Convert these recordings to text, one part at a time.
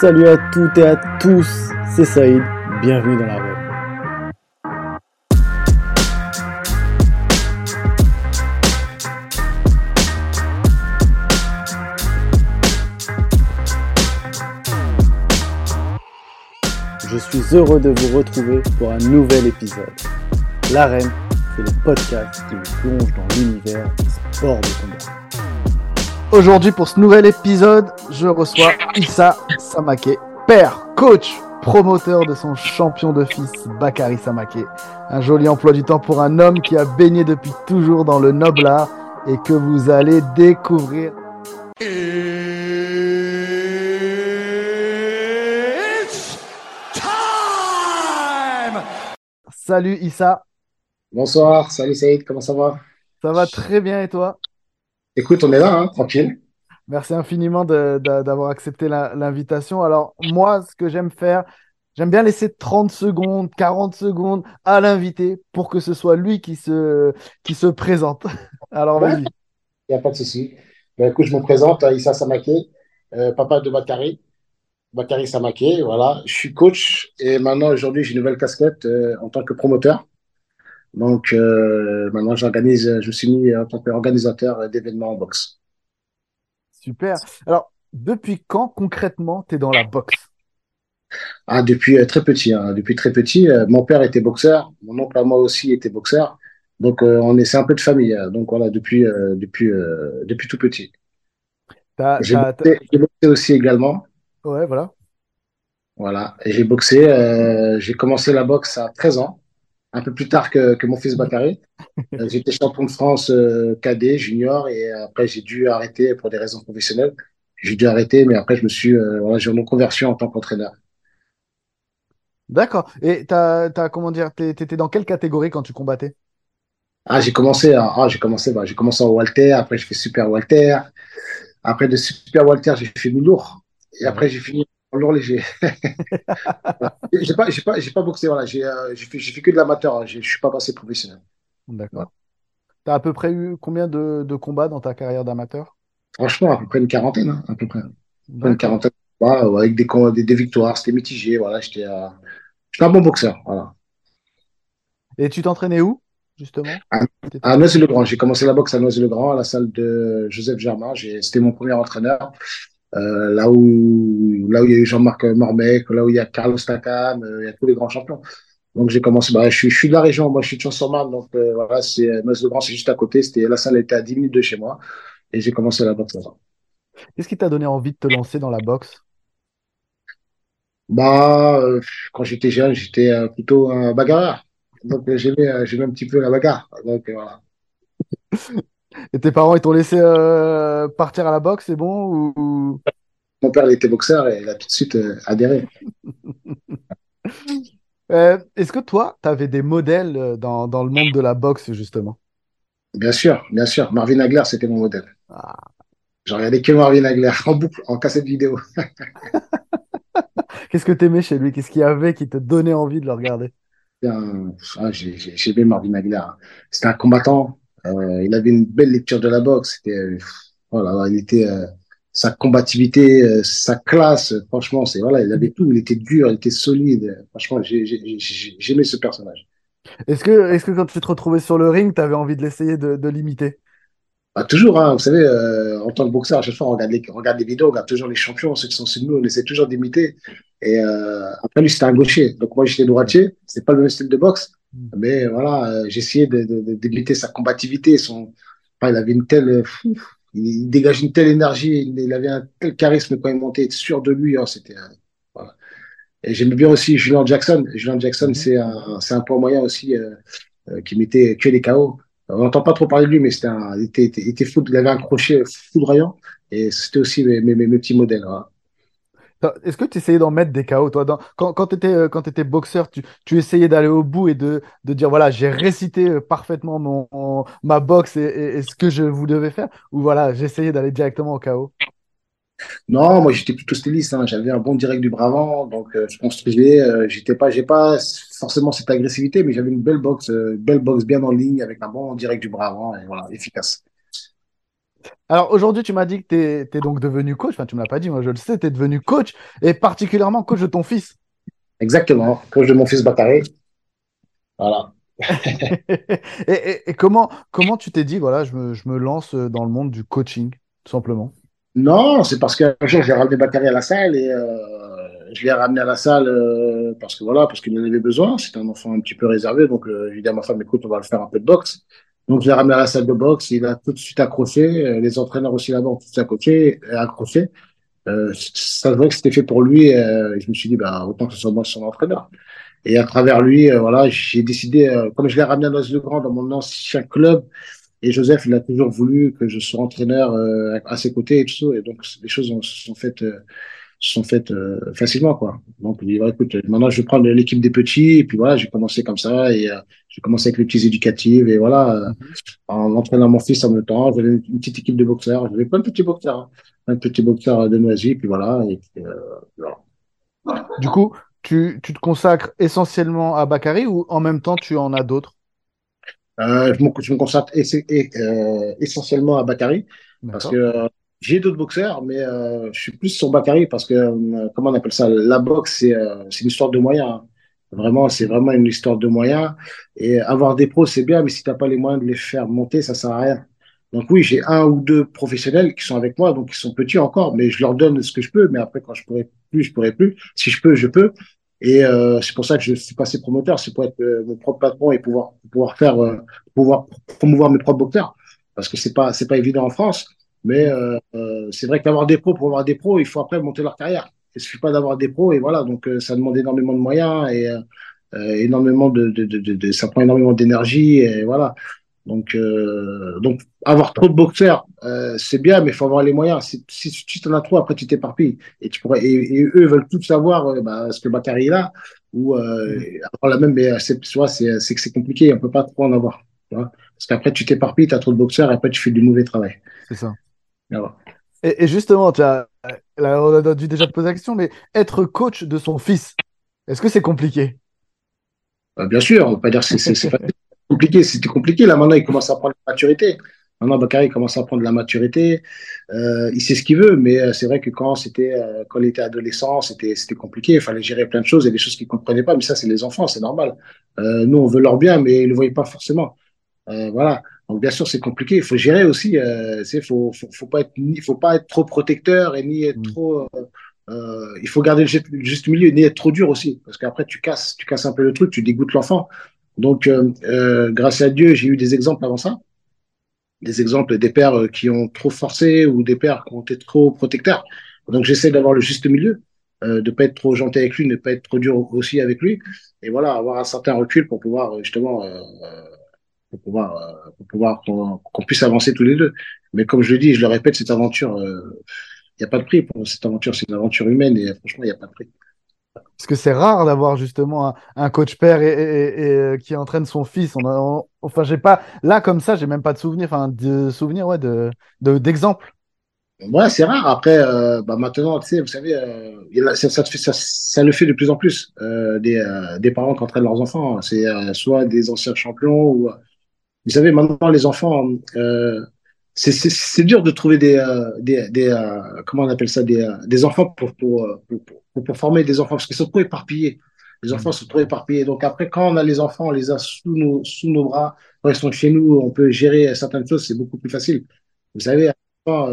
Salut à toutes et à tous, c'est Saïd, bienvenue dans la web. Je suis heureux de vous retrouver pour un nouvel épisode. L'arène, c'est le podcast qui vous plonge dans l'univers des sports de combat. Aujourd'hui, pour ce nouvel épisode, je reçois Issa Samake, père, coach, promoteur de son champion de fils, Bakary Samake. Un joli emploi du temps pour un homme qui a baigné depuis toujours dans le noble art et que vous allez découvrir. Salut Issa. Bonsoir, salut Saïd, comment ça va? Ça va très bien et toi? Écoute, on est là, hein, tranquille. Merci infiniment d'avoir accepté l'invitation. Alors, moi, ce que j'aime faire, j'aime bien laisser 30 secondes, 40 secondes à l'invité pour que ce soit lui qui se, qui se présente. Alors, vas-y. Il n'y a pas de souci. Ben, écoute, je me présente, Issa Samake, euh, papa de Bakary. Bakary Samake, voilà. Je suis coach et maintenant, aujourd'hui, j'ai une nouvelle casquette euh, en tant que promoteur. Donc, euh, maintenant, j'organise, je me suis mis en tant qu'organisateur d'événements en boxe. Super. Alors, depuis quand concrètement tu es dans la boxe? Ah, Depuis euh, très petit. Hein. Depuis très petit. Euh, mon père était boxeur, mon oncle à moi aussi était boxeur. Donc, euh, on est, un peu de famille. Hein. Donc, voilà, depuis, depuis, depuis tout petit. J'ai boxé, aussi également. Ouais, voilà. Voilà. J'ai boxé. j'ai commencé la boxe à 13 ans un peu plus tard que, que mon fils Bakary. Euh, j'étais champion de France euh, cadet, junior, et après j'ai dû arrêter pour des raisons professionnelles. J'ai dû arrêter, mais après je me suis, euh, voilà, j'ai eu mon conversion en tant qu'entraîneur. D'accord. Et t'as, t'as, comment dire, t'étais dans quelle catégorie quand tu combattais? Ah, j'ai commencé, ah, j'ai commencé, bah, j'ai commencé en Walter, après j'ai fait super Walter, après de super Walter j'ai fait mi-lourd, et après j'ai fini lourd léger. j'ai pas, j'ai pas, j'ai pas boxé, voilà. J'ai, euh, j'ai fait, que de l'amateur. Hein. Je suis pas passé professionnel. D'accord. Tu as à peu près eu combien de, de combats dans ta carrière d'amateur? Franchement, à peu près une quarantaine, hein, à peu près. Une quarantaine avec des, des, des victoires, c'était mitigé. Voilà, j'étais, euh, un bon boxeur. Voilà. Et tu t'entraînais où, justement? À, à Noisy-le-Grand. J'ai commencé la boxe à Noisy-le-Grand, à la salle de Joseph Germain. C'était mon premier entraîneur. Euh, là où là où il y a eu Jean-Marc Mormec, là où il y a Carlos Takam, euh, il y a tous les grands champions. Donc j'ai commencé, bah, je, suis, je suis de la région, moi je suis de Champs-sur-Marne, donc euh, voilà, c'est le Grand, c'est juste à côté. C'était la salle était à 10 minutes de chez moi et j'ai commencé la boxe là-bas. Qu'est-ce qui t'a donné envie de te lancer dans la boxe? Bah, quand j'étais jeune, j'étais plutôt un bagarreur, donc j'aimais j'aimais un petit peu la bagarre. Donc voilà. Et tes parents, ils t'ont laissé euh, partir à la boxe, c'est bon ou... Mon père, il était boxeur et il a tout de suite euh, adhéré. Euh, est-ce que toi, tu avais des modèles dans, dans, le monde de la boxe, justement? Bien sûr, bien sûr. Marvin Hagler, c'était mon modèle. Ah. J'en regardais que Marvin Hagler en boucle, en cassette vidéo. Qu'est-ce que tu aimais chez lui? Qu'est-ce qu'il y avait qui te donnait envie de le regarder? Ah, J'ai aimé Marvin Hagler. C'était un combattant euh, il avait une belle lecture de la boxe. C'était, voilà, il était euh, sa combativité, euh, sa classe. Franchement, c'est voilà, il avait tout. Il était dur, il était solide. Franchement, j'aimais ce personnage. Est-ce que, est-ce que quand tu te retrouvais sur le ring, tu avais envie de l'essayer de, de l'imiter? Bah, toujours, hein, vous savez, en tant que boxeur, à chaque fois, on regarde les, on regarde les vidéos, on regarde toujours les champions, ceux qui sont sur nous, on essaie toujours d'imiter. Et après, lui, c'était un gaucher. Donc, moi, j'étais droitier. C'est pas le même style de boxe. Mm. Mais voilà, euh, j'ai essayé de, sa combativité. Son, il avait une telle, il dégage une telle énergie, il, avait un tel charisme quand il montait, être sûr de lui. Hein, c'était, euh, voilà. Et j'aimais bien aussi Julian Jackson. Julian Jackson, mm. c'est un, c'est un point moyen aussi euh, qui mettait que les KO. On n'entend pas trop parler de lui, mais c'était un, il était, il était fou, il avait un crochet foudroyant. Et c'était aussi mes, mes, mes, petits modèles. Voilà. Est-ce que tu essayais d'en mettre des KO, toi Quand, quand tu étais, euh, quand étais boxeur, tu, tu essayais d'aller au bout et de, de dire voilà, j'ai récité euh, parfaitement mon, ma boxe et, ce que je vous devais faire? Ou voilà, j'essayais d'aller directement au KO Non, moi j'étais plutôt styliste. Hein. J'avais un bon direct du bravant, donc euh, je construisais. Euh, j'étais pas, j'ai pas forcément cette agressivité, mais j'avais une belle boxe, belle boxe bien en ligne avec un bon direct du bravant et voilà, efficace. Alors aujourd'hui, tu m'as dit que tu es, donc devenu coach. Enfin, tu ne me l'as pas dit, moi je le sais, tu es devenu coach et particulièrement coach de ton fils. Exactement, coach de mon fils Bakary. Voilà. et, comment, comment tu t'es dit, voilà, je me, je me, lance dans le monde du coaching, tout simplement? Non, c'est parce qu'un jour, j'ai ramené Bakary à la salle et euh, je l'ai ramené à la salle euh, parce que voilà, parce qu'il en avait besoin. C'était un enfant un petit peu réservé, donc euh, j'ai dit à ma femme, écoute, on va le faire un peu de boxe. Donc, je l'ai ramené à la salle de boxe, il a tout de suite accroché, les entraîneurs aussi là-bas ont tout de suite accroché. accroché. ça se voit que c'était fait pour lui et je me suis dit, bah, autant que ce soit moi son entraîneur. Et à travers lui, euh, voilà, j'ai décidé, euh, comme je l'ai ramené à Noise le Grand dans mon ancien club, et Joseph, il a toujours voulu que je sois entraîneur euh, à ses côtés et tout ça. Et donc, les choses se sont faites, sont faites facilement, quoi. Donc, il dit, écoute, maintenant, je vais prendre l'équipe des petits. Et puis voilà, j'ai commencé comme ça. Et j'ai commencé avec les petits éducatifs. Et voilà, mhm. en entraînant mon fils en même temps. J'avais une petite équipe de boxeurs. J'avais plein de petits boxeurs. Hein. Plein de petits boxeurs de Noisy. Puis voilà. Et voilà. Du coup, tu, te consacres essentiellement à Bakary ou en même temps tu en as d'autres? Euh, je, me, consacre euh, essentiellement à Bakary parce que euh, j'ai d'autres boxeurs, mais je suis plus sur Bakary parce que, comment on appelle ça? La boxe, c'est une histoire de moyens. Hein. Vraiment, c'est vraiment une histoire de moyens. Et avoir des pros, c'est bien, mais si tu n'as pas les moyens de les faire monter, ça sert à rien. Donc oui, j'ai un ou deux professionnels qui sont avec moi, donc ils sont petits encore, mais je leur donne ce que je peux. Mais après, quand je pourrai plus, je pourrai plus. Si je peux, je peux. Et euh, c'est pour ça que je suis passé promoteur, c'est pour être euh, mon propre patron et pouvoir pouvoir faire euh, pouvoir promouvoir mes propres boxeurs. Parce que c'est pas c'est pas évident en France, mais euh, euh, c'est vrai qu'avoir des pros pour avoir des pros, il faut après monter leur carrière. Il suffit pas d'avoir des pros et voilà. Donc ça demande énormément de moyens et énormément de, de, de, de, ça prend énormément d'énergie et voilà. Donc, euh, donc avoir trop de boxeurs, euh, c'est bien, mais il faut avoir les moyens. Si, tu en as trop, après tu t'éparpilles. Et, tu pourrais, et, eux veulent tout savoir euh, bah, ce que Bakary est là. Ou euh, mm. la même, mais c'est, que c'est compliqué. On peut pas trop en avoir. Tu vois Parce qu'après, tu t'éparpilles, tu as trop de boxeurs, et après, tu fais du mauvais travail. C'est ça. Et, justement, tu as, on a dû déjà te poser la question, mais être coach de son fils, est-ce que c'est compliqué? Bah, Bien sûr, on va pas dire que c'est, compliqué. C'était compliqué. Là, maintenant, il commence à prendre la maturité. Maintenant, Bakary commence à prendre la maturité. Euh, il sait ce qu'il veut, mais euh, c'est vrai que quand c'était, euh, quand il était adolescent, c'était, compliqué. Il fallait gérer plein de choses et des choses qu'il comprenaient pas. Mais ça, c'est les enfants, c'est normal. Nous, on veut leur bien, mais ils le voyaient pas forcément. Voilà. Donc, bien sûr, c'est compliqué. Il faut gérer aussi. il faut, faut, faut, pas être, il faut pas être trop protecteur et ni être mm. trop. il faut garder le juste milieu, ni être trop dur aussi, parce qu'après tu casses, tu casses un peu le truc, tu dégoûtes l'enfant. Donc, euh, euh, grâce à Dieu, j'ai eu des exemples avant ça. Des exemples des pères euh, qui ont trop forcé ou des pères qui ont été trop protecteurs. Donc, j'essaie d'avoir le juste milieu, euh, de pas être trop gentil avec lui, ne pas être trop dur aussi avec lui. Et voilà, avoir un certain recul pour pouvoir justement, euh, pour pouvoir, pour pouvoir qu'on puisse avancer tous les deux. Mais comme je le dis, je le répète, cette aventure, il n'y a pas de prix pour cette aventure. C'est une aventure humaine et franchement, il n'y a pas de prix. Parce que c'est rare d'avoir justement un, coach père et, euh, qui entraîne son fils. On enfin, j'ai pas là comme ça, j'ai même pas de souvenir, enfin de souvenir, ouais, de d'exemple. ouais, c'est rare. Après, euh, bah maintenant, tu sais, vous savez, euh, ça, ça, ça, ça, le fait de plus en plus des, des parents qui entraînent leurs enfants. C'est soit des anciens champions ou, vous savez, maintenant les enfants, c'est dur de trouver des, des, des comment on appelle ça, des, des enfants pour, pour, pour pour, former des enfants, parce qu'ils sont trop éparpillés. Les enfants sont trop éparpillés. Donc après, quand on a les enfants, on les a sous nos, sous nos bras, quand ils sont chez nous, on peut gérer certaines choses, c'est beaucoup plus facile. Vous savez, quand,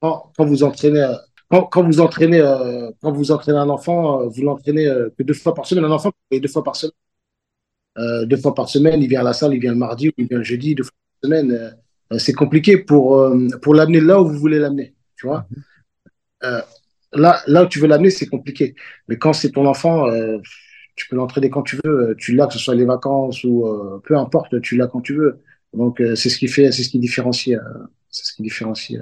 quand, vous entraînez, quand, quand vous entraînez, euh, quand vous entraînez un enfant, euh, vous l'entraînez euh, que deux fois par semaine. Un enfant, deux fois par semaine. Euh, deux fois par semaine, il vient à la salle, il vient le mardi ou il vient le jeudi, deux fois par semaine. c'est compliqué pour, pour l'amener là où vous voulez l'amener. Tu vois mm-hmm là, là où tu veux l'amener, c'est compliqué. Mais quand c'est ton enfant, euh, tu peux l'entraîner quand tu veux. Tu l'as, que ce soit les vacances ou euh, peu importe, tu l'as quand tu veux. Donc euh, c'est ce qui fait, c'est ce qui différencie, c'est ce qui différencie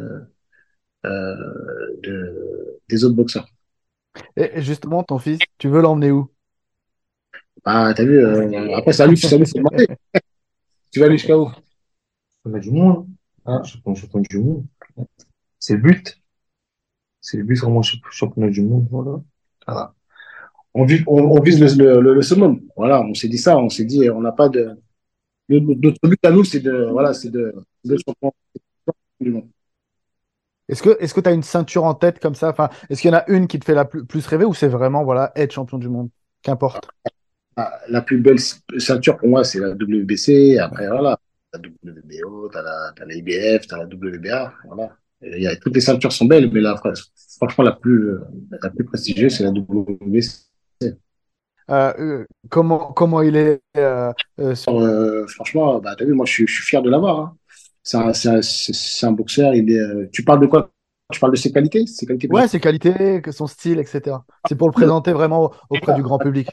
de, des autres boxeurs. Et justement, ton fils, tu veux l'emmener où? Bah, t'as vu. après, ça lui, ça lui c'est demandé. tu vas aller jusqu'à où? A du monde. Ah, je prends du monde. C'est le but. C'est le but vraiment championnat du monde. Voilà. On, vise, on, vise le, le, le, summum. Voilà, on s'est dit ça. On s'est dit, on n'a pas de. Notre but à nous, c'est de. Voilà, c'est de. de champion du monde. Est-ce que est-ce que tu as une ceinture en tête comme ça? Enfin, Est-ce qu'il y en a une qui te fait la plus, plus rêver ou c'est vraiment voilà, être champion du monde? Qu'importe. Ah, la plus belle ceinture pour moi, c'est la WBC. Après, voilà, la WBO, tu as la, as la IBF, tu as la WBA. Voilà. Il y a, toutes les ceintures sont belles, mais la, franchement, la plus, la plus prestigieuse, c'est la WBC. Euh, euh, comment, comment il est euh, euh Franchement, bah, as vu, moi, je, je suis fier de l'avoir. Hein. C'est un, un, boxeur. Il est, tu parles de quoi Tu parles de ses qualités, ses qualités Ouais, ses qualités, son style, etc. C'est pour le présenter vraiment auprès du grand public.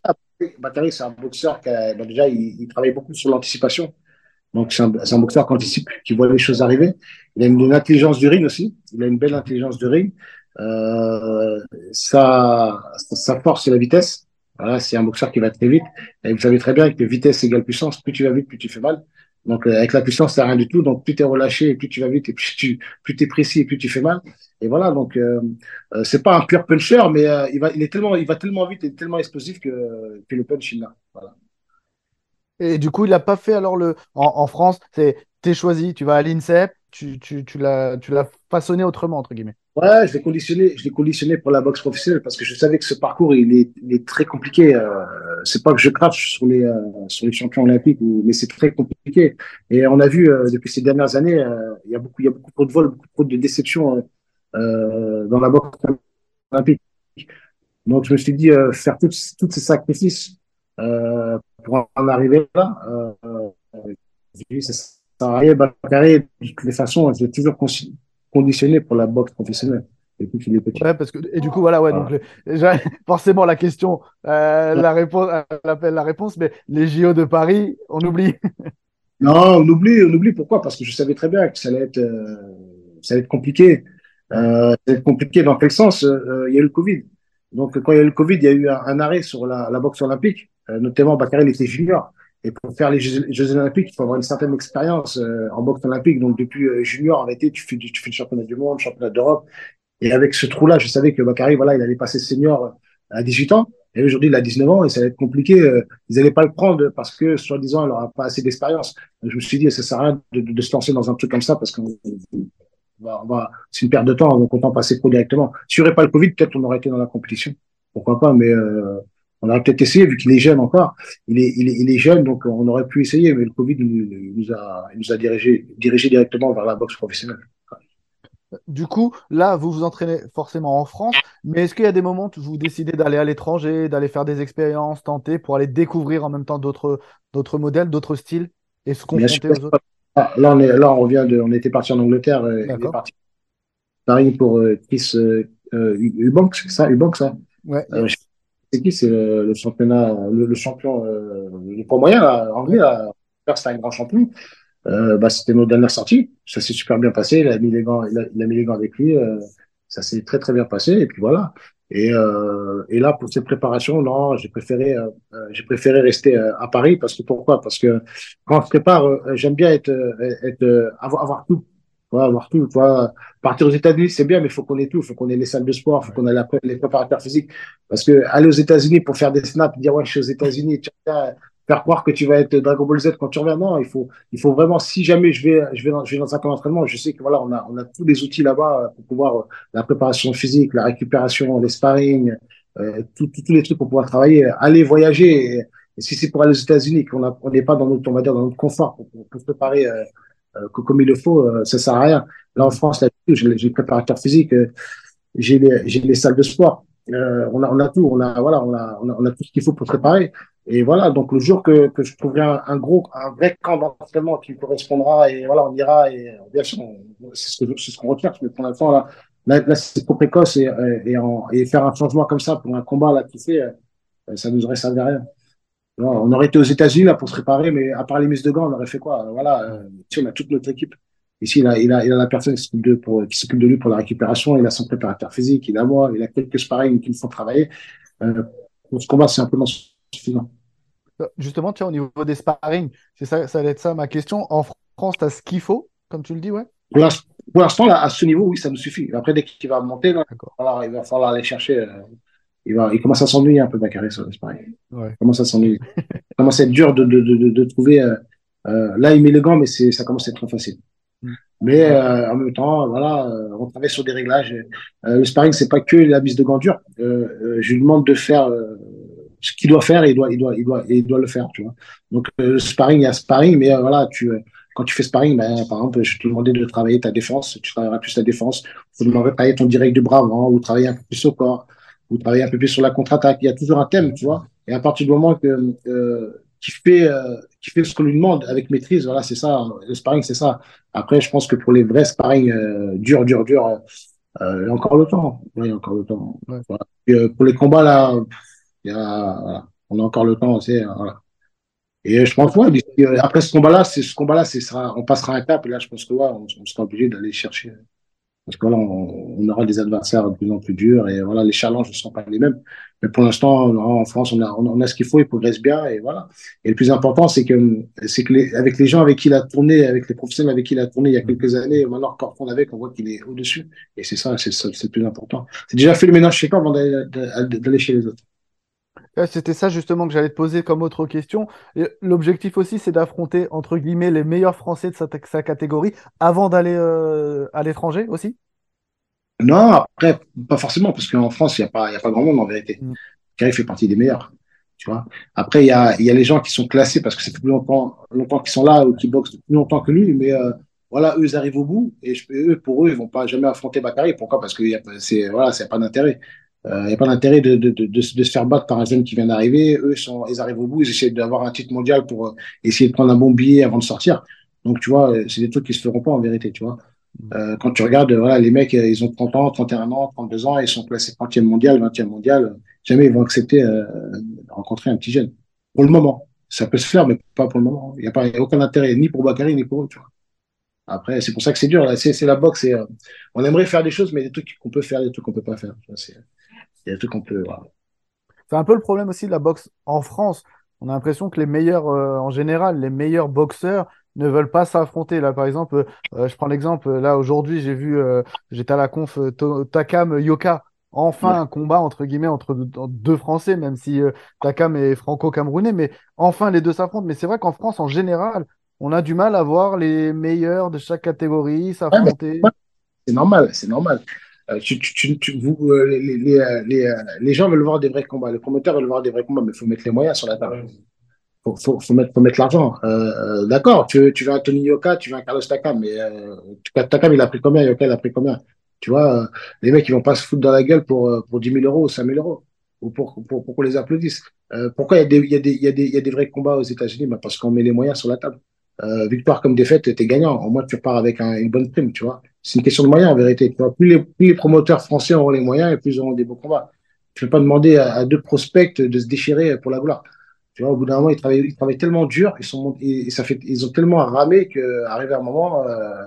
Bakary, c'est un boxeur qui a, bah, déjà, il, il, travaille beaucoup sur l'anticipation. Donc, c'est un, un, boxeur qui anticipe, qui voit les choses arriver. Il a une, une, intelligence du ring aussi. Il a une belle intelligence du ring. Euh, sa, sa force, c'est la vitesse. Voilà, c'est un boxeur qui va très vite. Et vous savez très bien que vitesse égale puissance. Plus tu vas vite, plus tu fais mal. Donc, euh, avec la puissance, c'est rien du tout. Donc, plus tu es relâché, plus tu vas vite, et plus tu plus es précis, et plus tu fais mal. Et voilà, donc, euh, euh, c'est pas un pur puncher, mais euh, il, va, il, est tellement, il va tellement vite et tellement explosif que, que le punch, il l'a. Voilà. Et du coup, il n'a pas fait alors le. En, en France, c'est t'es choisi, tu vas à l'INSEP, tu, tu, tu l'as façonné autrement, entre guillemets. Ouais, je l'ai conditionné, je l'ai conditionné pour la boxe professionnelle parce que je savais que ce parcours, il est, il est très compliqué. Euh, c'est pas que je crache sur les, euh, sur les champions olympiques, ou, mais c'est très compliqué. Et on a vu euh, depuis ces dernières années, il y a beaucoup, il y a beaucoup trop de vols, beaucoup trop de déceptions euh, dans la boxe olympique. Donc je me suis dit faire tous ces sacrifices pour en arriver là. Euh, ça rien. de toutes les façons, j'ai toujours conditionné pour la boxe professionnelle. Depuis qu'il est petit. Ouais, parce que, et du coup, voilà, ouais, donc, forcément, la question, euh, la réponse, appelle la réponse, mais les JO de Paris, on oublie. non, on oublie, on oublie. Pourquoi? Parce que je savais très bien que ça allait être, euh, ça allait être compliqué. Euh, être compliqué dans quel sens euh, Il y a eu le Covid. Donc, quand il y a eu le Covid, il y a eu un, arrêt sur la, la boxe olympique. Euh, notamment, Bakary, il était junior. Et pour faire les Jeux, Olympiques, il faut avoir une certaine expérience euh, en boxe olympique. Donc, depuis euh, junior, en été, tu fais, tu fais le championnat du monde, championnat d'Europe. Et avec ce trou-là, je savais que Bakary, voilà, il allait passer senior à 18 ans. Et aujourd'hui, il a 19 ans et ça va être compliqué. Euh, ils n'allaient pas le prendre parce que, soi-disant, il n'aura pas assez d'expérience. Je me suis dit, ça sert à rien de, de, se lancer dans un truc comme ça parce c'est une perte de temps. Donc, autant passer pro directement. Si n'y aurait pas le Covid, peut-être on aurait été dans la compétition. Pourquoi pas, mais euh, on aurait peut-être essayé, vu qu'il est jeune encore. Il est, il, est, il est jeune, donc on aurait pu essayer, mais le Covid nous, a, nous a dirigé, dirigé directement vers la boxe professionnelle. Du coup, là, vous vous entraînez forcément en France, mais est-ce qu'il y a des moments où vous décidez d'aller à l'étranger, d'aller faire des expériences, tenter pour aller découvrir en même temps d'autres, d'autres modèles, d'autres styles et se confronter aux autres? Ah, là, on est, là, on revient de, on était parti en Angleterre, euh, on est parti Paris pour euh, Chris euh, euh, c'est ça, Ubank, ça. Ouais. Euh, c'est qui C'est le, championnat, le, champion, euh, le poids moyen là, anglais. Là. C'était un grand champion. Euh, bah, c'était notre dernière sortie. Ça s'est super bien passé. Il a mis les gants, il a, il a mis les gants avec lui. Euh, ça s'est très très bien passé. Et puis voilà. Et, euh, et là, pour cette préparation, non, j'ai préféré, euh, euh, j'ai préféré rester euh, à Paris parce que pourquoi? Parce que quand je prépare, j'aime bien être, être avoir, avoir tout avoir tout. Partir aux États-Unis, c'est bien, mais il faut qu'on ait tout. Il faut qu'on ait les salles de sport, il faut qu'on ait la, les préparateurs physiques. Parce que aller aux États-Unis pour faire des snaps, dire ouais, je suis aux États-Unis, faire croire que tu vas être Dragon Ball Z quand tu reviens. Non, il faut, il faut vraiment, si jamais je vais, je vais dans, je vais dans un camp d'entraînement, je sais que voilà, on a, on a tous les outils là-bas pour pouvoir, euh, la préparation physique, la récupération, les sparring, euh, tous les trucs pour pouvoir travailler, aller voyager. Et, si c'est pour aller aux États-Unis, qu'on n'est pas dans notre, on va dire, dans notre confort pour, pour, se préparer, euh, euh, comme il le faut, euh, ça sert à rien. Là, en France, j'ai le préparateur physique, euh, j'ai les, les salles de sport. on a, on a tout, on a, voilà, on a, on a, on a tout ce qu'il faut pour préparer. Et voilà, donc le jour que, que je trouverai un, un gros, un vrai camp d'entraînement qui correspondra, et voilà, on ira, et bien sûr, c'est ce c'est ce qu'on recherche, mais pour l'instant, là, là, c'est trop précoce, et, et, en, et, faire un changement comme ça pour un combat, là, qui fait, ça nous aurait servi à rien on aurait été aux États-Unis là pour se préparer, mais à part les mises de gants, on aurait fait quoi? Voilà, euh, on a toute notre équipe. Ici, il a, il a, il a la personne qui s'occupe de, de lui pour la récupération. Il a son préparateur physique, il a moi, il a quelques sparring qui me font travailler. Euh, pour ce combat, c'est un peu suffisant. Justement, tiens, au niveau des sparring, c'est ça, ça va être ça ma question. En France, tu as ce qu'il faut, comme tu le dis, ouais? Pour l'instant, à ce niveau, oui, ça nous suffit. Après, dès qu'il va monter, là, il va falloir aller chercher. Euh, il, va, il commence à s'ennuyer un peu, Bakary, sur pareil. Ouais. Il commence à s'ennuyer. commence à être dur de, de, de, de trouver. Euh, euh, là, il met les gants, mais ça commence à être trop facile. Mm. Mais euh, en même temps, voilà, euh, on travaille sur des réglages. Euh, le sparring, c'est pas que la mise de gants durs. je lui demande de faire ce qu'il doit faire il doit, il doit, il doit, il doit le faire, tu vois. Donc le sparring, il y a sparring, mais voilà, tu quand tu fais sparring, ben, par exemple, je te demandais de travailler ta défense, tu travailleras plus ta défense. Je te demanderais de travailler ton direct du bras avant, ou travailler un peu plus au corps, ou travailler un peu plus sur la contre-attaque. Il y a toujours un thème, tu vois. Et à partir du moment que euh, qui fait euh, qui fait ce qu'on lui demande avec maîtrise, voilà, c'est ça. Le sparring, c'est ça. Après, je pense que pour les vrais sparring euh, dur, dur, dur, euh, il y a encore le temps. il y a encore le temps. Voilà. Et, pour les combats là, il y a, on a encore le temps, c'est voilà. Et je pense, ouais, euh, après ce combat-là, c'est ce combat-là, c'est on passera un cap. Et là, je pense que ouais, on, sera obligé d'aller chercher. Parce que là, on, aura des adversaires de plus en plus durs et voilà, les challenges ne sont pas les mêmes. Mais pour l'instant, en France, on a, on a ce qu'il faut, il progresse bien et voilà. Et le plus important, c'est que, c'est que les, avec les gens avec qui il a tourné, avec les professionnels avec qui il a tourné il y a quelques années, maintenant, quand on avec, on voit qu'il est au-dessus. Et c'est ça, c'est, c'est le plus important. C'est déjà fait le ménage chez toi avant d'aller chez les autres. C'était ça justement que j'allais te poser comme autre question. L'objectif aussi, c'est d'affronter, entre guillemets, les meilleurs Français de sa, sa catégorie avant d'aller euh, à l'étranger aussi? Non, après, pas forcément, parce qu'en France, il n'y a, pas, a pas grand monde en vérité. Mm. fait partie des meilleurs. Tu vois après, il y a, y a les gens qui sont classés parce que c'est plus longtemps, longtemps qu'ils sont là ou qui boxent plus longtemps que lui, mais euh, voilà, eux, ils arrivent au bout et je, eux, pour eux, ils vont pas jamais affronter Bakary. Pourquoi? Parce que c'est voilà, c'est pas d'intérêt. Il euh, n'y a pas d'intérêt de, de, de, de, se faire battre par un jeune qui vient d'arriver. Eux, sont, ils arrivent au bout, ils essaient d'avoir un titre mondial pour euh, essayer de prendre un bon billet avant de sortir. Donc, tu vois, euh, c'est des trucs qui se feront pas en vérité, tu vois. Euh, quand tu regardes, voilà, les mecs, ils ont 30 ans, 31 ans, 32 ans, ils sont classés 30e mondial, 20e mondial. Jamais ils vont accepter euh, de rencontrer un petit jeune. Pour le moment. Ça peut se faire, mais pas pour le moment. Il n'y a, pas, a aucun intérêt, ni pour Bakary, ni pour eux, tu vois. Après, c'est pour ça que c'est dur. C'est la boxe. Et, on aimerait faire des choses, mais des trucs qu'on peut faire, des trucs qu'on peut pas faire. C'est il y a des trucs qu'on peut. C'est un peu le problème aussi de la boxe en France. On a l'impression que les meilleurs, euh, en général, les meilleurs boxeurs ne veulent pas s'affronter. Là, par exemple, euh, je prends l'exemple. Là, aujourd'hui, j'ai vu, euh, j'étais à la conf Takam Yoka. Enfin, un combat entre guillemets entre deux Français, même si Takam est franco-camerounais, mais enfin les deux s'affrontent. Mais c'est vrai qu'en France, en général, on a du mal à voir les meilleurs de chaque catégorie s'affronter. c'est normal, c'est normal. Euh, tu, tu, tu, vous, euh, les, les, euh, les, les, gens veulent voir des vrais combats, les promoteurs veulent voir des vrais combats, mais il faut mettre les moyens sur la table. Faut, faut, faut mettre, faut mettre l'argent. Euh, D'accord, tu, tu veux un Tony Yoka, tu veux un Carlos Takam, mais euh, Takam, il a pris combien? Yoka, il a pris combien? Tu vois, les mecs, ils vont pas se foutre dans la gueule pour, pour 10 000 euros ou 5 000 euros, ou pour, pour, pour qu'on les applaudisse. Euh, pourquoi il y, a des, il, y a des, il, y a des, il y a des vrais combats aux États-Unis? Bah Parce qu'on met les moyens sur la table. Euh, victoire comme défaite, tu es gagnant. Au moins, tu repars avec un, une bonne prime, tu vois. C'est une question de moyens, en vérité. Plus les, plus les promoteurs français auront les moyens et plus ils auront des beaux combats. Tu ne peux pas demander à, deux prospects de se déchirer pour la gloire. Tu vois, au bout d'un moment, ils travaillent, ils travaillent tellement dur, ils sont, et, ça fait, ils ont tellement ramé qu'arrivé à un moment, euh,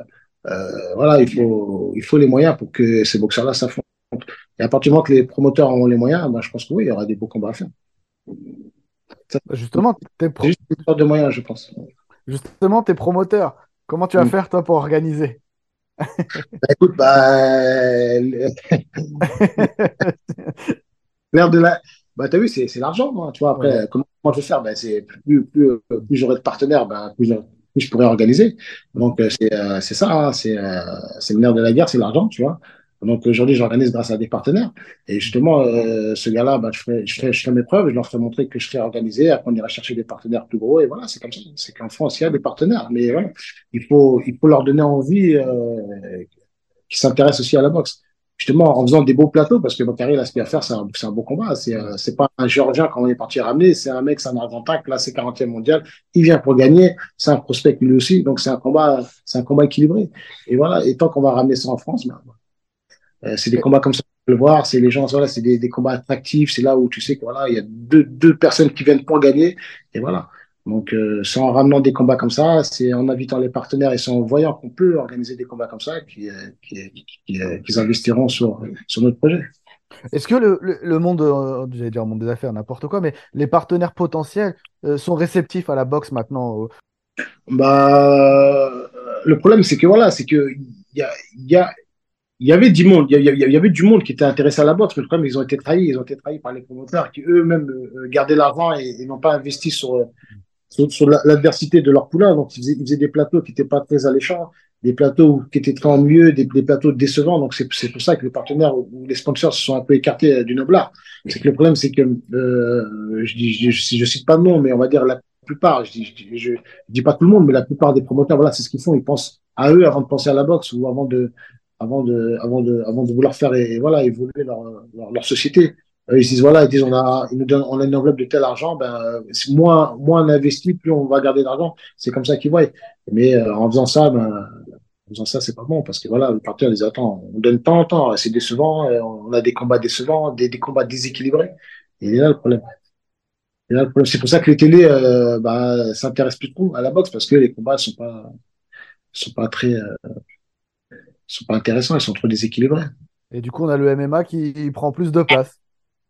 euh, voilà, il faut, il faut les moyens pour que ces boxeurs-là s'affrontent. Et à partir du moment que les promoteurs auront les moyens, ben, je pense que oui, il y aura des beaux combats à faire. Justement, t'es pro... juste une sorte de moyens, je pense. Justement, tes promoteurs, comment tu vas mm. faire toi pour organiser? Bah, Écoute, bah, l'air de la, bah t'as vu, c'est l'argent, moi. Tu vois, après, comment, je vais faire? Ben, c'est plus, plus, plus j'aurai de partenaires, ben, plus, plus, je pourrai organiser. Donc euh, c'est euh, c'est ça, hein, c'est euh, c'est le nerf de la guerre, c'est l'argent, tu vois. Donc aujourd'hui, j'organise grâce à des partenaires. Et justement, euh, ce gars-là, bah, je, ferai, je, ferai, je ferai mes preuves, je leur ferai montrer que je serai organisé. Après, on ira chercher des partenaires plus gros. Et voilà, c'est comme ça. C'est qu'en France, il y a des partenaires. Mais voilà, il faut, il faut leur donner envie euh, qu'ils s'intéressent aussi à la boxe. Justement, en faisant des beaux plateaux, parce que Bakary, là, ce qu'il faire, c'est un, beau combat. C'est euh, pas un Géorgien quand on est parti ramener. C'est un mec, c'est un Argentin, c'est 40e mondial. Il vient pour gagner. C'est un prospect lui aussi. Donc, c'est un combat, c'est un combat équilibré. Et voilà. Et tant qu'on va ramener ça en France, ben, euh, c'est des combats comme ça, on peut le voir. C'est les gens, voilà, c'est des, des, combats attractifs. C'est là où tu sais que voilà, il y a deux, deux personnes qui viennent pour gagner. Et voilà. Donc, euh, c'est en ramenant des combats comme ça, c'est en invitant les partenaires et c'est en voyant qu'on peut organiser des combats comme ça qu'ils qui, qui, qui, investiront sur, sur notre projet. Est-ce que le, le, monde, euh, j'allais dire monde des affaires, n'importe quoi, mais les partenaires potentiels euh, sont réceptifs à la boxe maintenant Bah, le problème, c'est que voilà, c'est que il y a, y a il y avait du monde, il y, avait, du monde qui était intéressé à la boxe, mais le problème, ils ont été trahis, ils ont été trahis par les promoteurs qui eux-mêmes euh, gardaient l'argent et, n'ont pas investi sur, sur l'adversité de leur poulain. Donc, ils faisaient, des plateaux qui n'étaient pas très alléchants. des plateaux qui étaient très ennuyeux, des, des plateaux décevants. Donc, c'est pour ça que les partenaires ou les sponsors se sont un peu écartés euh, du Noblard. C'est que le problème, c'est que, euh, je, je, cite pas de nom, mais on va dire la plupart, je dis, je, dis pas tout le monde, mais la plupart des promoteurs, voilà, c'est ce qu'ils font. Ils pensent à eux avant de penser à la boxe ou avant de, avant de, avant de, avant de vouloir faire et, voilà, évoluer leur, leur, leur société. Euh, ils disent voilà, ils disent on a, ils nous donnent, on a une enveloppe de tel argent, ben moins, moins on investit, plus on va garder d'argent. C'est comme ça qu'ils voient. Mais euh, en faisant ça, ben, en faisant ça, c'est pas bon parce que voilà, le partenaire les attend. On donne tant, tant, c'est décevant. Euh, on a des combats décevants, des, des combats déséquilibrés. Et là le problème. Et là le problème, c'est pour ça que les télés, euh, bah, s'intéressent plus trop à la boxe parce que les combats sont pas, sont pas très, euh, sont pas intéressants, ils sont trop déséquilibrés. Et du coup, on a le MMA qui prend plus de place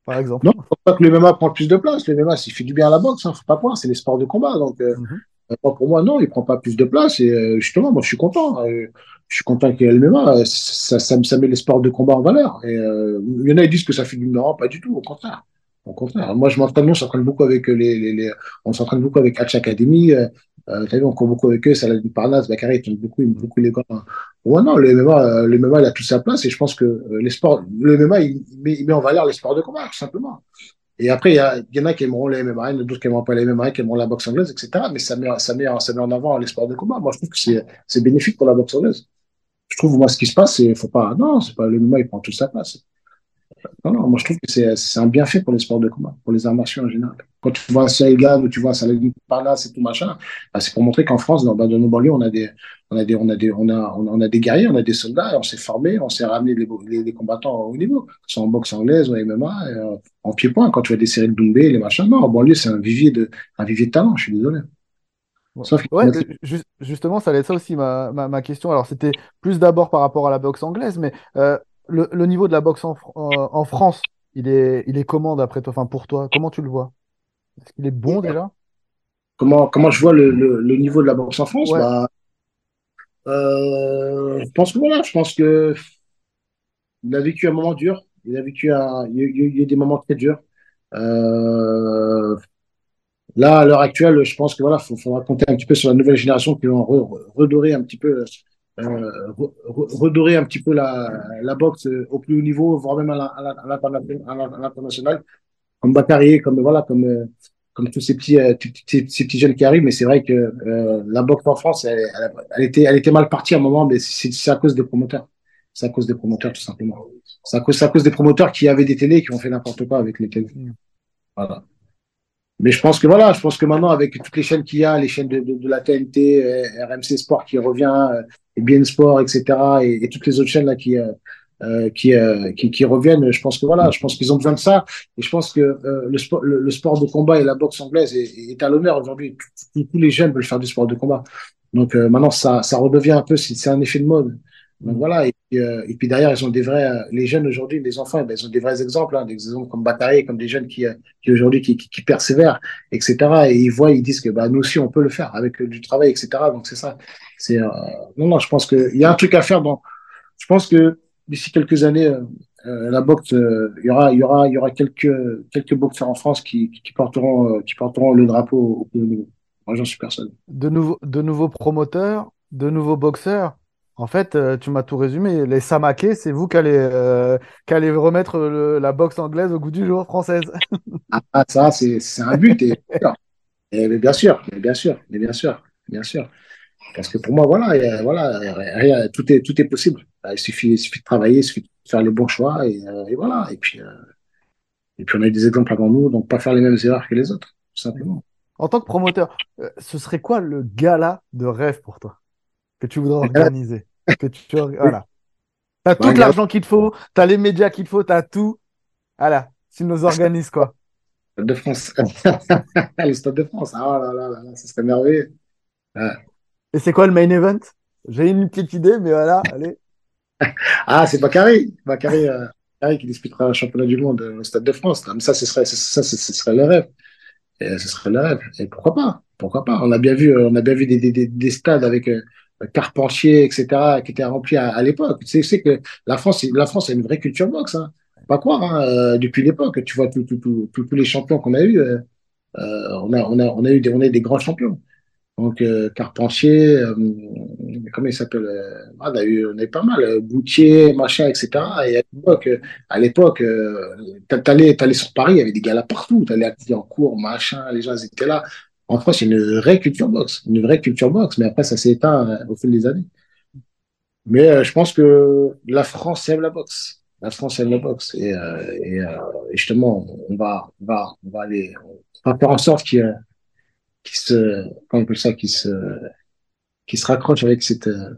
par exemple. Non, faut pas que le MMA prenne plus de place. Le MMA, s'il fait du bien à la boxe, hein, faut pas croire, c'est les sports de combat. Donc, euh, mm -hmm. pour moi, non, il prend pas plus de place. Et euh, justement, moi, je suis content. Euh, je suis content qu'il y ait le MMA. Ça, ça, ça, met les sports de combat en valeur. Et euh, il y en a qui disent que ça fait du non, pas du tout. Au contraire. Au contraire. Moi, je m'entraîne, on s'entraîne beaucoup avec les, les, les on s'entraîne beaucoup avec Hatch Academy. Euh, on court beaucoup avec eux. Saladin Parnas, Bakary, ils beaucoup, ils beaucoup les gars. Non, le MMA, le MMA, il a toute sa place et je pense que les sports, le MMA, il, met, en valeur les sports de combat, tout simplement. Et après, il y, en a qui aimeront les MMA, il y en a d'autres qui aimeront pas les MMA, qui aimeront la boxe anglaise, etc. Mais ça met, ça met, ça met en avant les sports de combat. Moi, je trouve que c'est bénéfique pour la boxe anglaise. Je trouve, moi, ce qui se passe, c'est, faut pas, non, c'est pas, le MMA, il prend toute sa place. Non, non, moi je trouve que c'est, un bienfait pour les sports de combat, pour les arts martiaux en général. Quand tu vois un Saïgan ou tu vois Saladin Parnas et tout machin, bah, c'est pour montrer qu'en France, dans, dans nos banlieues, on a des, on a des, on a des, on a, on a des guerriers, on a des soldats, on s'est formé, on s'est ramené les, les, les, combattants au haut niveau, que ce soit en boxe anglaise en MMA, euh, en pied-point. Quand tu vois des séries de Doumbé, les machins, non, en banlieue, c'est un vivier de, un vivier de talent. Je suis désolé. Ouais, ju justement, ça allait être ça aussi ma, ma, ma question. Alors, c'était plus d'abord par rapport à la boxe anglaise, mais euh, le, le, niveau de la boxe en, en, en, France, il est, il est comment d'après toi, enfin pour toi Comment tu le vois? Est-ce qu'il est bon déjà? Comment, comment je vois le, le, le, niveau de la boxe en France? Ouais. bah, euh, Je pense que voilà, je pense que il a vécu un moment dur. Il a vécu un, il y a, il y a des moments très durs. Euh, là, à l'heure actuelle, je pense que voilà, faut, faut raconter un petit peu sur la nouvelle génération qui vont redorer un petit peu euh, redorer un petit peu la, la boxe au plus haut niveau, voire même à l'international, comme Bakary, comme voilà, comme comme tous ces petits euh, ces, petits jeunes qui arrivent. Mais c'est vrai que euh, la boxe en France, elle, elle, elle, était elle était mal partie à un moment, mais c'est à cause des promoteurs. C'est à cause des promoteurs tout simplement. C'est à cause, à cause des promoteurs qui avaient des télés qui ont fait n'importe quoi avec les télés. Voilà. Mais je pense que voilà, je pense que maintenant avec toutes les chaînes qu'il y a, les chaînes de, de, de la TNT, euh, RMC Sport qui revient, euh, et Bien Sport, etc., et, et, toutes les autres chaînes là qui euh, euh qui, qui, qui reviennent, je pense que voilà, je pense qu'ils ont besoin de ça, et je pense que le sport le, le, sport de combat et la boxe anglaise est, est à l'honneur aujourd'hui. Tous, les jeunes veulent faire du sport de combat. Donc maintenant ça ça redevient un peu, c'est un effet de mode. Donc voilà, et puis, euh, et puis derrière, ils ont des vrais, euh, les jeunes aujourd'hui, les enfants, ben, ils ont des vrais exemples, hein, des exemples comme Bakary, comme des jeunes qui, euh, qui aujourd'hui, qui, qui, qui, persévèrent, etc. Et ils voient, ils disent que bah, nous aussi, on peut le faire avec du travail, etc. Donc c'est ça. C'est euh, non, non, je pense qu'il y a un truc à faire. Dans, je pense que d'ici quelques années, euh, la boxe, il y aura, il y aura, il y aura quelques quelques boxeurs en France qui, qui porteront, qui porteront le drapeau au plus haut niveau. Moi, j'en suis persuadé. De nouveaux, de nouveaux promoteurs, de nouveaux boxeurs. En fait, euh, tu m'as tout résumé. Les Samaké, c'est vous qui allez, euh, qui allez remettre le, la boxe anglaise au goût du jour française. ah, ça, c'est un but. Et, et, mais bien sûr, mais bien sûr, mais bien sûr, bien sûr. Parce que pour moi, voilà, voilà rien, tout, est, tout est possible. Il suffit, il suffit de travailler, il suffit de faire les bons choix. Et, euh, et voilà. Et puis, et puis, on a eu des exemples avant nous, donc pas faire les mêmes erreurs que les autres, tout simplement. En tant que promoteur, ce serait quoi le gala de rêve pour toi que tu voudrais organiser? Que tu voilà. T'as tout l'argent qu'il te faut, t'as les médias qu'il te faut, t'as tout. Voilà, tu nous organises quoi? Stade de France. le Stade de France. Ah là là là, là ça serait merveilleux. Ouais. Et c'est quoi le main event? J'ai une petite idée, mais voilà, allez. ah, c'est Bakary. Bakary, euh, Bakary qui disputera un championnat du monde au Stade de France. Mais ça, ce serait, ça, ce serait le rêve. Et ce serait le rêve. Et pourquoi pas? Pourquoi pas? On a bien vu, on a bien vu des, des, des stades avec euh, Carpentier, etc., qui était rempli à, à l'époque. Tu sais, c'est que la France, la France a une vraie culture boxe. Hein. Pas croire. Hein, euh, depuis l'époque, tu vois tous les champions qu'on a eu, euh, on a on a on a eu des on a eu des grands champions. Donc, euh, Carpentier, euh, comment il s'appelle euh, ah, on, eu pas mal, Boutier, machin, etc. Et à l'époque, t'allais, t'allais sur Paris, il y avait des gars là partout. T'allais à en cours, machin, les gens étaient là. En France, il y a une vraie culture boxe, une vraie culture boxe, mais après, ça s'est éteint au fil des années. Mais je pense que la France aime la boxe. La France aime la boxe. Et justement, on va, on va, on va aller, on va faire en sorte qu'il y ait- qu'il se, comment on appelle ça, qu'il se, qu'il se raccroche avec cette, euh,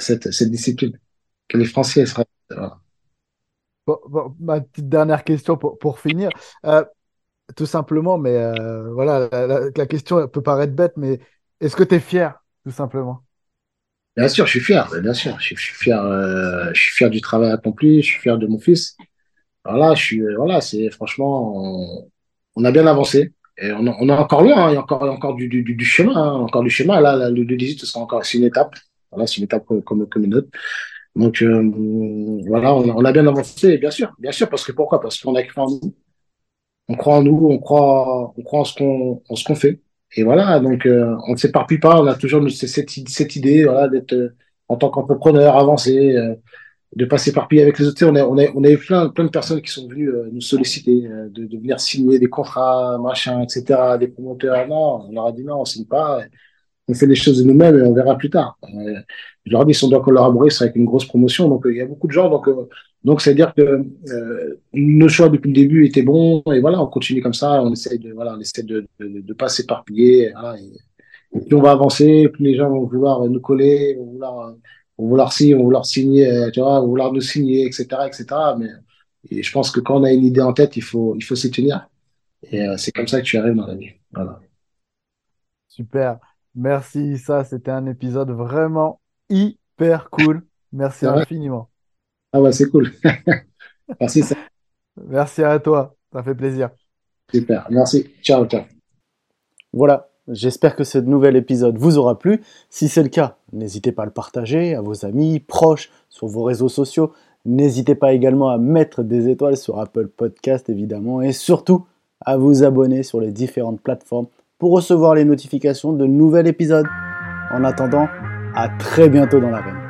cette, cette discipline. Que les Français se raccrochent. Voilà. Bon, bon, ma petite dernière question pour, pour finir. Euh, tout simplement, mais euh, voilà, la, la- la question peut paraître bête, mais est-ce que tu es fier, tout simplement? Bien sûr, je suis fier, bien sûr. Je suis, je suis fier, euh, je suis fier du travail accompli, je suis fier de mon fils. Voilà, je suis, voilà, c'est franchement, on, on a bien avancé. Et on, on est encore loin, hein, il y a encore, encore du, du, du chemin, hein, encore du chemin. Là, le 2-18, ce sera encore, une étape. Voilà, c'est une étape comme, comme, comme une autre. Donc, euh, voilà, on, a- on a bien avancé, bien sûr, bien sûr, parce que pourquoi? Parce qu'on a cru en nous. On croit en nous, on croit, on croit en ce qu'on, fait. Et voilà, donc, euh, on ne s'éparpille pas, on a toujours cette idée, voilà, d'être, euh, en tant qu'entrepreneur avancé, euh, de pas s'éparpiller avec les sais, On a, on a, on a eu plein, plein de personnes qui sont venues euh, nous solliciter, euh, de, de venir signer des contrats, machin, etc., des promoteurs. Non, on leur a dit non, on signe pas. On fait les choses de nous-mêmes et on verra plus tard. Euh, je leur ai dit, si on doit collaborer, ce sera avec une grosse promotion. Donc, il y a beaucoup de gens. Donc, donc c'est-à-dire que euh, nos choix depuis le début étaient bons. Et voilà, on continue comme ça. On essaie de, voilà, on essaie de, de, de pas s'éparpiller. Et plus on va avancer, plus les gens vont vouloir nous coller, vont vouloir, vont vouloir signer, vont vouloir signer, tu vois, vont vouloir nous signer, etc., etc. Mais et je pense que quand on a une idée en tête, il faut, il faut s'y tenir. Et euh, c'est comme ça que tu arrives dans la vie. Voilà. Super. Merci, ça, c'était un épisode vraiment hyper cool. Merci vrai? infiniment. Ah ouais, c'est cool. Merci, c'est Merci à toi, ça fait plaisir. super. Merci. Ciao, ciao. Voilà, j'espère que ce nouvel épisode vous aura plu. Si c'est le cas, n'hésitez pas à le partager à vos amis, proches, sur vos réseaux sociaux. N'hésitez pas également à mettre des étoiles sur Apple Podcast, évidemment, et surtout à vous abonner sur les différentes plateformes pour recevoir les notifications de nouveaux épisodes. En attendant, à très bientôt dans l'arène.